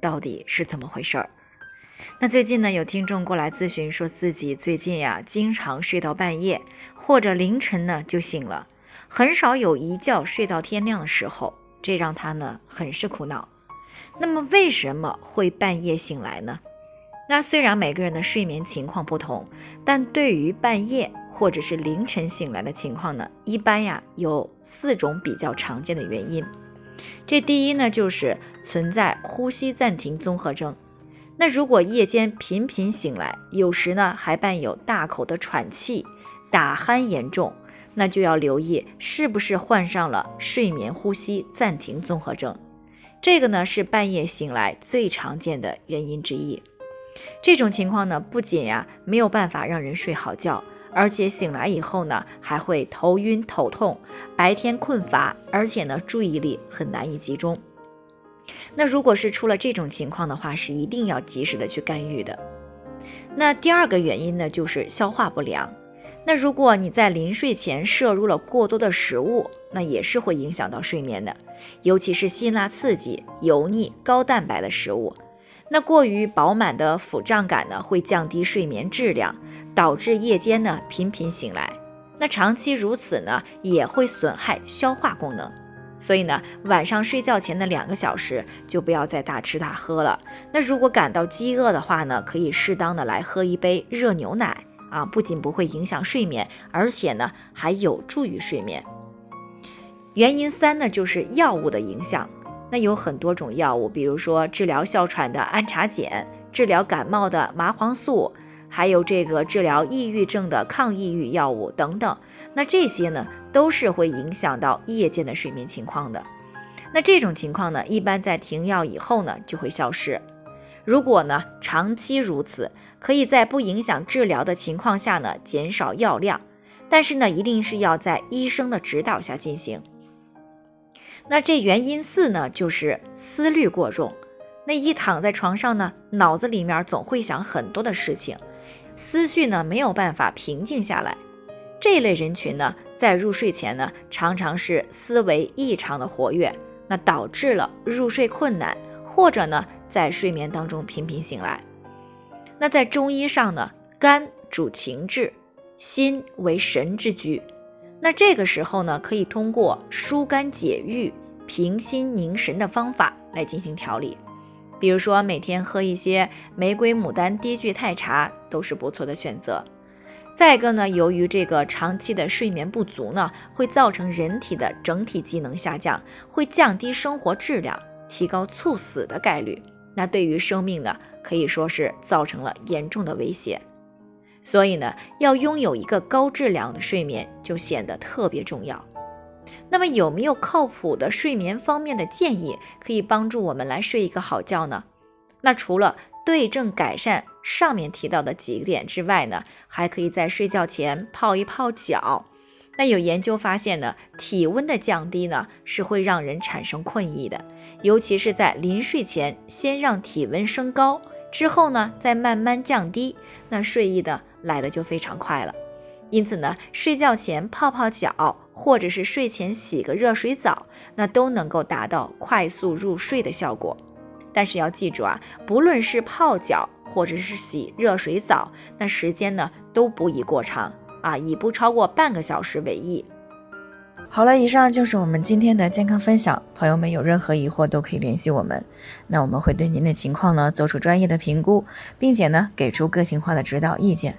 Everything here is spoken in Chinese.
到底是怎么回事儿？那最近呢，有听众过来咨询，说自己最近呀，经常睡到半夜或者凌晨呢就醒了，很少有一觉睡到天亮的时候，这让他呢很是苦恼。那么为什么会半夜醒来呢？那虽然每个人的睡眠情况不同，但对于半夜或者是凌晨醒来的情况呢，一般呀有四种比较常见的原因。这第一呢，就是存在呼吸暂停综合征。那如果夜间频频醒来，有时呢还伴有大口的喘气、打鼾严重，那就要留意是不是患上了睡眠呼吸暂停综合征。这个呢是半夜醒来最常见的原因之一。这种情况呢，不仅呀没有办法让人睡好觉。而且醒来以后呢，还会头晕头痛，白天困乏，而且呢，注意力很难以集中。那如果是出了这种情况的话，是一定要及时的去干预的。那第二个原因呢，就是消化不良。那如果你在临睡前摄入了过多的食物，那也是会影响到睡眠的，尤其是辛辣刺激、油腻、高蛋白的食物。那过于饱满的腹胀感呢，会降低睡眠质量。导致夜间呢频频醒来，那长期如此呢也会损害消化功能，所以呢晚上睡觉前的两个小时就不要再大吃大喝了。那如果感到饥饿的话呢，可以适当的来喝一杯热牛奶啊，不仅不会影响睡眠，而且呢还有助于睡眠。原因三呢就是药物的影响，那有很多种药物，比如说治疗哮喘的安茶碱，治疗感冒的麻黄素。还有这个治疗抑郁症的抗抑郁药物等等，那这些呢都是会影响到夜间的睡眠情况的。那这种情况呢，一般在停药以后呢就会消失。如果呢长期如此，可以在不影响治疗的情况下呢减少药量，但是呢一定是要在医生的指导下进行。那这原因四呢就是思虑过重，那一躺在床上呢，脑子里面总会想很多的事情。思绪呢没有办法平静下来，这类人群呢，在入睡前呢，常常是思维异常的活跃，那导致了入睡困难，或者呢，在睡眠当中频频醒来。那在中医上呢，肝主情志，心为神之居，那这个时候呢，可以通过疏肝解郁、平心宁神的方法来进行调理。比如说，每天喝一些玫瑰牡丹低聚肽茶都是不错的选择。再一个呢，由于这个长期的睡眠不足呢，会造成人体的整体机能下降，会降低生活质量，提高猝死的概率。那对于生命呢，可以说是造成了严重的威胁。所以呢，要拥有一个高质量的睡眠就显得特别重要。那么有没有靠谱的睡眠方面的建议，可以帮助我们来睡一个好觉呢？那除了对症改善上面提到的几点之外呢，还可以在睡觉前泡一泡脚。那有研究发现呢，体温的降低呢是会让人产生困意的，尤其是在临睡前先让体温升高，之后呢再慢慢降低，那睡意的来的就非常快了。因此呢，睡觉前泡泡脚，或者是睡前洗个热水澡，那都能够达到快速入睡的效果。但是要记住啊，不论是泡脚或者是洗热水澡，那时间呢都不宜过长啊，以不超过半个小时为宜。好了，以上就是我们今天的健康分享。朋友们有任何疑惑都可以联系我们，那我们会对您的情况呢做出专业的评估，并且呢给出个性化的指导意见。